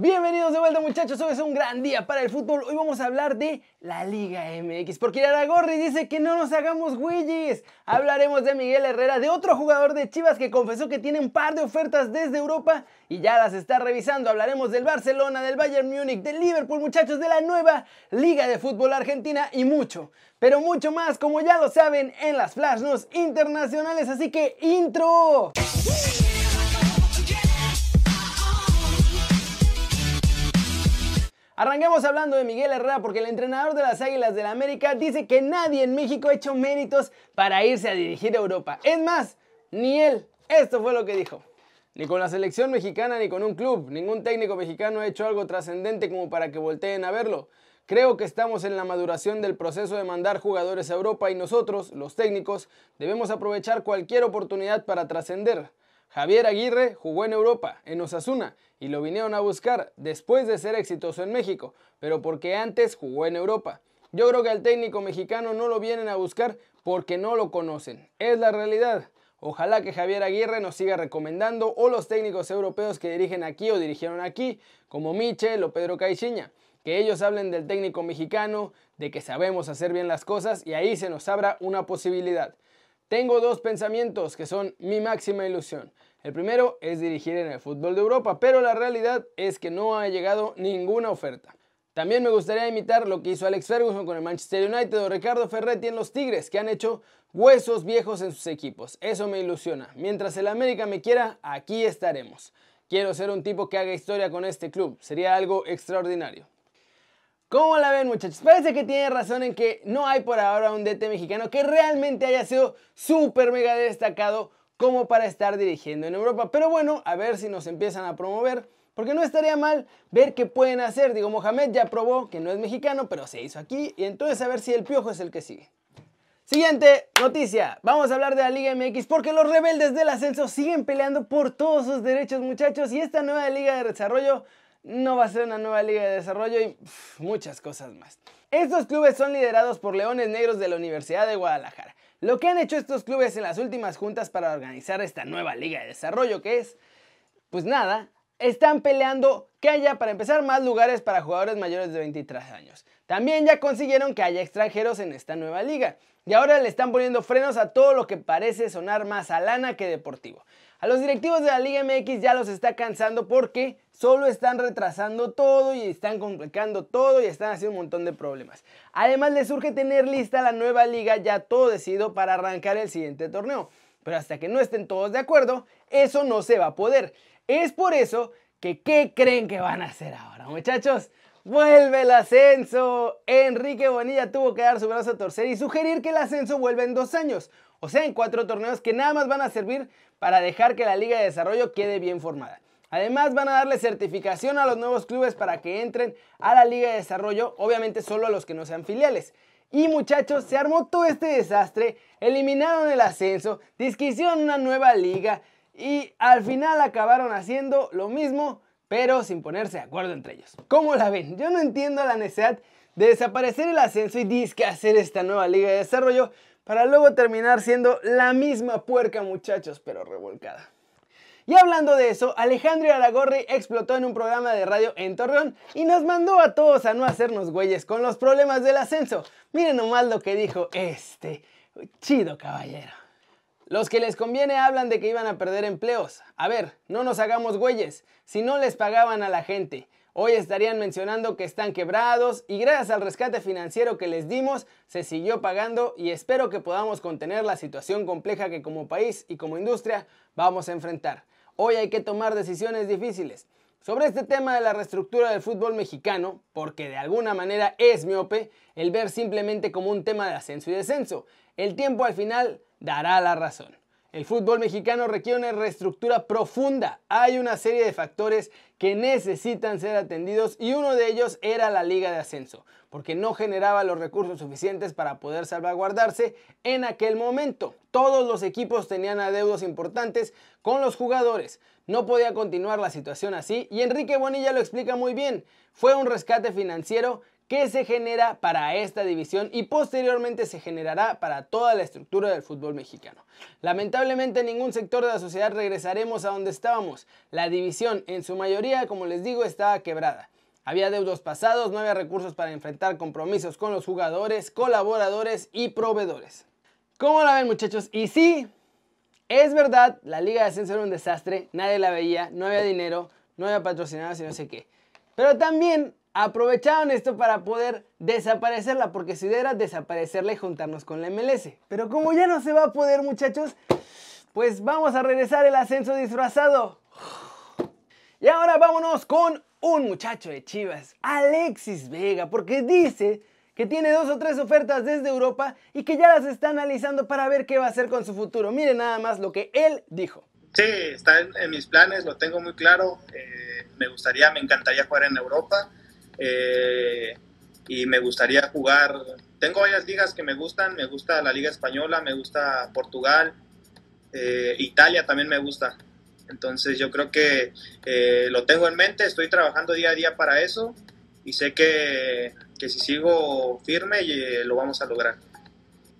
Bienvenidos de vuelta muchachos, hoy es un gran día para el fútbol. Hoy vamos a hablar de la Liga MX, porque Aragorri dice que no nos hagamos güeyes. Hablaremos de Miguel Herrera, de otro jugador de Chivas que confesó que tiene un par de ofertas desde Europa y ya las está revisando. Hablaremos del Barcelona, del Bayern Múnich, del Liverpool muchachos, de la nueva Liga de Fútbol Argentina y mucho, pero mucho más como ya lo saben en las Flash News internacionales. Así que intro. Arranquemos hablando de Miguel Herrera porque el entrenador de las Águilas del la América dice que nadie en México ha hecho méritos para irse a dirigir a Europa. Es más, ni él. Esto fue lo que dijo. Ni con la selección mexicana ni con un club. Ningún técnico mexicano ha hecho algo trascendente como para que volteen a verlo. Creo que estamos en la maduración del proceso de mandar jugadores a Europa y nosotros, los técnicos, debemos aprovechar cualquier oportunidad para trascender. Javier Aguirre jugó en Europa, en Osasuna, y lo vinieron a buscar después de ser exitoso en México, pero porque antes jugó en Europa. Yo creo que al técnico mexicano no lo vienen a buscar porque no lo conocen. Es la realidad. Ojalá que Javier Aguirre nos siga recomendando o los técnicos europeos que dirigen aquí o dirigieron aquí, como Michel o Pedro Caixinha, que ellos hablen del técnico mexicano, de que sabemos hacer bien las cosas y ahí se nos abra una posibilidad. Tengo dos pensamientos que son mi máxima ilusión. El primero es dirigir en el fútbol de Europa, pero la realidad es que no ha llegado ninguna oferta. También me gustaría imitar lo que hizo Alex Ferguson con el Manchester United o Ricardo Ferretti en los Tigres, que han hecho huesos viejos en sus equipos. Eso me ilusiona. Mientras el América me quiera, aquí estaremos. Quiero ser un tipo que haga historia con este club. Sería algo extraordinario. ¿Cómo la ven muchachos? Parece que tiene razón en que no hay por ahora un DT mexicano que realmente haya sido súper mega destacado como para estar dirigiendo en Europa. Pero bueno, a ver si nos empiezan a promover. Porque no estaría mal ver qué pueden hacer. Digo, Mohamed ya probó que no es mexicano, pero se hizo aquí. Y entonces a ver si el piojo es el que sigue. Siguiente noticia. Vamos a hablar de la Liga MX porque los rebeldes del ascenso siguen peleando por todos sus derechos, muchachos. Y esta nueva Liga de Desarrollo no va a ser una nueva liga de desarrollo y muchas cosas más. Estos clubes son liderados por Leones Negros de la Universidad de Guadalajara. Lo que han hecho estos clubes en las últimas juntas para organizar esta nueva liga de desarrollo que es, pues nada, están peleando que haya para empezar más lugares para jugadores mayores de 23 años. También ya consiguieron que haya extranjeros en esta nueva liga. Y ahora le están poniendo frenos a todo lo que parece sonar más a lana que deportivo. A los directivos de la Liga MX ya los está cansando porque solo están retrasando todo y están complicando todo y están haciendo un montón de problemas. Además les surge tener lista la nueva liga ya todo decidido para arrancar el siguiente torneo. Pero hasta que no estén todos de acuerdo, eso no se va a poder. Es por eso que ¿qué creen que van a hacer ahora, muchachos? Vuelve el ascenso. Enrique Bonilla tuvo que dar su brazo a torcer y sugerir que el ascenso vuelva en dos años. O sea, en cuatro torneos que nada más van a servir para dejar que la Liga de Desarrollo quede bien formada. Además van a darle certificación a los nuevos clubes para que entren a la Liga de Desarrollo, obviamente solo a los que no sean filiales. Y muchachos, se armó todo este desastre, eliminaron el ascenso, hicieron una nueva liga y al final acabaron haciendo lo mismo pero sin ponerse de acuerdo entre ellos. ¿Cómo la ven? Yo no entiendo la necesidad de desaparecer el ascenso y disque hacer esta nueva liga de desarrollo para luego terminar siendo la misma puerca muchachos, pero revolcada. Y hablando de eso, Alejandro Aragorri explotó en un programa de radio en Torreón y nos mandó a todos a no hacernos güeyes con los problemas del ascenso. Miren nomás lo que dijo este chido caballero. Los que les conviene hablan de que iban a perder empleos. A ver, no nos hagamos güeyes. Si no les pagaban a la gente, hoy estarían mencionando que están quebrados y gracias al rescate financiero que les dimos, se siguió pagando y espero que podamos contener la situación compleja que como país y como industria vamos a enfrentar. Hoy hay que tomar decisiones difíciles. Sobre este tema de la reestructura del fútbol mexicano, porque de alguna manera es miope, el ver simplemente como un tema de ascenso y descenso, el tiempo al final dará la razón. El fútbol mexicano requiere una reestructura profunda. Hay una serie de factores que necesitan ser atendidos y uno de ellos era la liga de ascenso, porque no generaba los recursos suficientes para poder salvaguardarse en aquel momento. Todos los equipos tenían adeudos importantes con los jugadores. No podía continuar la situación así y Enrique Bonilla lo explica muy bien. Fue un rescate financiero que se genera para esta división y posteriormente se generará para toda la estructura del fútbol mexicano. Lamentablemente en ningún sector de la sociedad regresaremos a donde estábamos. La división en su mayoría, como les digo, estaba quebrada. Había deudos pasados, no había recursos para enfrentar compromisos con los jugadores, colaboradores y proveedores. ¿Cómo la ven muchachos? Y sí, es verdad, la Liga de Ascenso era un desastre, nadie la veía, no había dinero, no había patrocinados y no sé qué. Pero también aprovecharon esto para poder desaparecerla, porque su idea era desaparecerla y juntarnos con la MLS. Pero como ya no se va a poder, muchachos, pues vamos a regresar el ascenso disfrazado. Y ahora vámonos con un muchacho de Chivas, Alexis Vega, porque dice que tiene dos o tres ofertas desde Europa y que ya las está analizando para ver qué va a hacer con su futuro. Miren nada más lo que él dijo. Sí, está en, mis planes, lo tengo muy claro. Eh, me gustaría, me encantaría jugar en Europa. Eh, y me gustaría jugar. Tengo varias ligas que me gustan, me gusta la Liga Española, me gusta Portugal, eh, Italia también me gusta. Entonces yo creo que eh, lo tengo en mente, estoy trabajando día a día para eso y sé que, que si sigo firme lo vamos a lograr.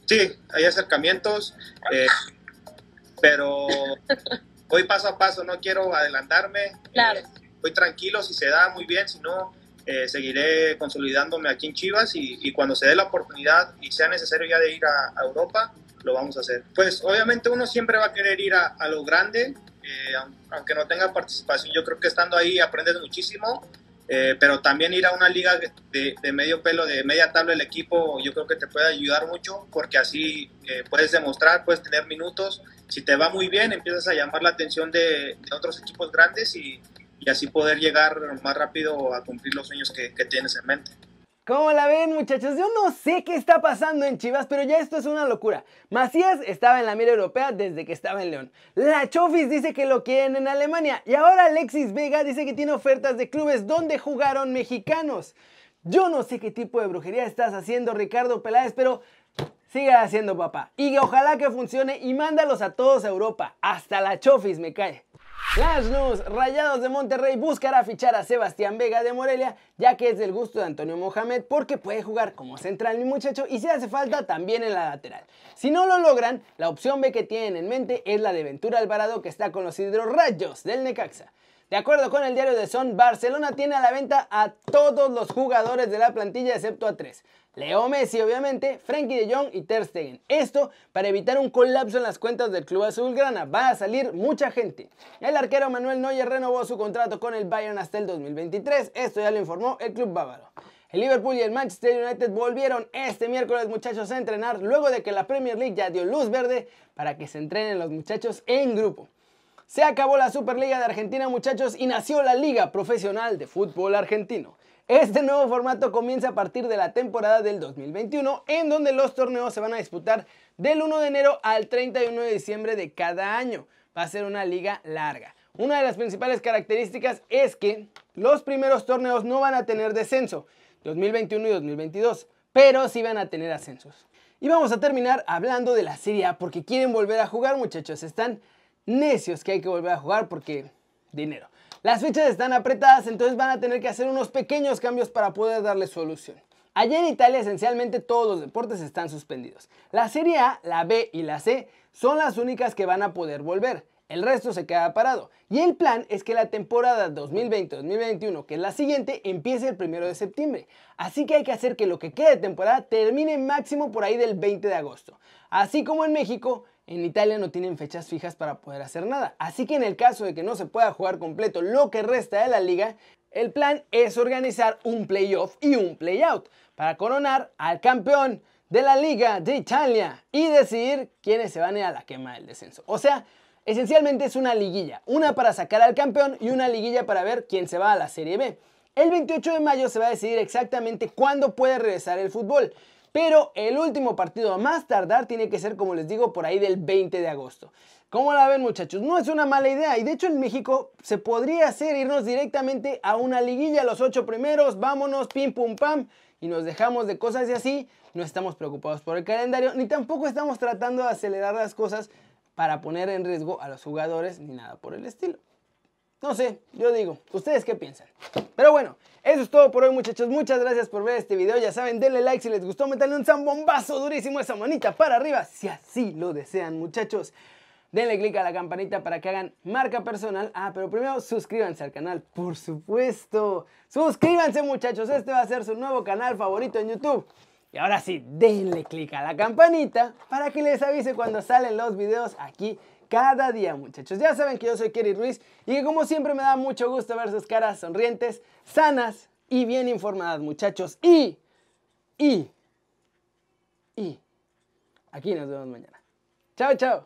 Sí, hay acercamientos, pero voy paso a paso, no quiero adelantarme. Claro. voy tranquilo, si se da muy bien, si no, eh, seguiré consolidándome aquí en Chivas y, cuando se dé la oportunidad y sea necesario ya de ir a, Europa, lo vamos a hacer. Pues obviamente uno siempre va a querer ir a, lo grande, eh, aunque no tenga participación. Yo creo que estando ahí aprendes muchísimo, eh, pero también ir a una liga de, de, medio pelo, de media tabla el equipo, yo creo que te puede ayudar mucho porque así puedes demostrar, puedes tener minutos. Si te va muy bien, empiezas a llamar la atención de, de otros equipos grandes y, y así poder llegar más rápido a cumplir los sueños que, tienes en mente. ¿Cómo la ven muchachos? Yo no sé qué está pasando en Chivas, pero ya esto es una locura. Macías estaba en la mira europea desde que estaba en León. La Chofis dice que lo quieren en Alemania. Y ahora Alexis Vega dice que tiene ofertas de clubes donde jugaron mexicanos. Yo no sé qué tipo de brujería estás haciendo Ricardo Peláez, pero sigue haciendo papá. Y ojalá que funcione y mándalos a todos a Europa. Hasta la Chofis me cae. Las News, Rayados de Monterrey buscará fichar a Sebastián Vega de Morelia, ya que es del gusto de Antonio Mohamed porque puede jugar como central mi muchacho y si hace falta también en la lateral. Si no lo logran, la opción B que tienen en mente es la de Ventura Alvarado que está con los hidrorrayos del Necaxa. De acuerdo con el diario de Son, Barcelona tiene a la venta a todos los jugadores de la plantilla excepto a tres. Leo Messi, obviamente, Frankie de Jong y Ter Stegen. Esto para evitar un colapso en las cuentas del club azulgrana. Va a salir mucha gente. El arquero Manuel Neuer renovó su contrato con el Bayern hasta el 2023. Esto ya lo informó el club bávaro. El Liverpool y el Manchester United volvieron este miércoles muchachos a entrenar luego de que la Premier League ya dio luz verde para que se entrenen los muchachos en grupo. Se acabó la Superliga de Argentina muchachos y nació la Liga Profesional de Fútbol Argentino. Este nuevo formato comienza a partir de la temporada del 2021, en donde los torneos se van a disputar del 1 de enero al 31 de diciembre de cada año. Va a ser una liga larga. Una de las principales características es que los primeros torneos no van a tener descenso, 2021 y 2022, pero sí van a tener ascensos. Y vamos a terminar hablando de la Serie A porque quieren volver a jugar, muchachos. Están necios que hay que volver a jugar porque dinero. Las fechas están apretadas, entonces van a tener que hacer unos pequeños cambios para poder darle solución. Allá en Italia esencialmente todos los deportes están suspendidos. La Serie A, la B y la C son las únicas que van a poder volver. El resto se queda parado. Y el plan es que la temporada 2020-2021, que es la siguiente, empiece el 1 de septiembre. Así que hay que hacer que lo que quede de temporada termine máximo por ahí del 20 de agosto. Así como en México, en Italia no tienen fechas fijas para poder hacer nada. Así que en el caso de que no se pueda jugar completo lo que resta de la liga, el plan es organizar un playoff y un playout para coronar al campeón de la Liga de Italia y decidir quiénes se van a ir a la quema del descenso. O sea, esencialmente es una liguilla, una para sacar al campeón y una liguilla para ver quién se va a la Serie B. El 28 de mayo se va a decidir exactamente cuándo puede regresar el fútbol. Pero el último partido a más tardar tiene que ser, como les digo, por ahí del 20 de agosto. ¿Cómo la ven muchachos? No es una mala idea y de hecho en México se podría hacer irnos directamente a una liguilla, los ocho primeros, vámonos, pim pum pam y nos dejamos de cosas y así. No estamos preocupados por el calendario ni tampoco estamos tratando de acelerar las cosas para poner en riesgo a los jugadores ni nada por el estilo. No sé, yo digo, ¿ustedes qué piensan? Pero bueno, eso es todo por hoy muchachos, muchas gracias por ver este video, ya saben, denle like si les gustó, metanle un zambombazo durísimo esa manita para arriba, si así lo desean muchachos. Denle click a la campanita para que hagan marca personal. Ah, pero primero suscríbanse al canal, por supuesto. Suscríbanse muchachos, este va a ser su nuevo canal favorito en YouTube. Y ahora sí, denle click a la campanita para que les avise cuando salen los videos aquí cada día, muchachos. Ya saben que yo soy Kerry Ruiz y que como siempre me da mucho gusto ver sus caras sonrientes, sanas y bien informadas, muchachos. Y, y, y, aquí nos vemos mañana. Chao, chao.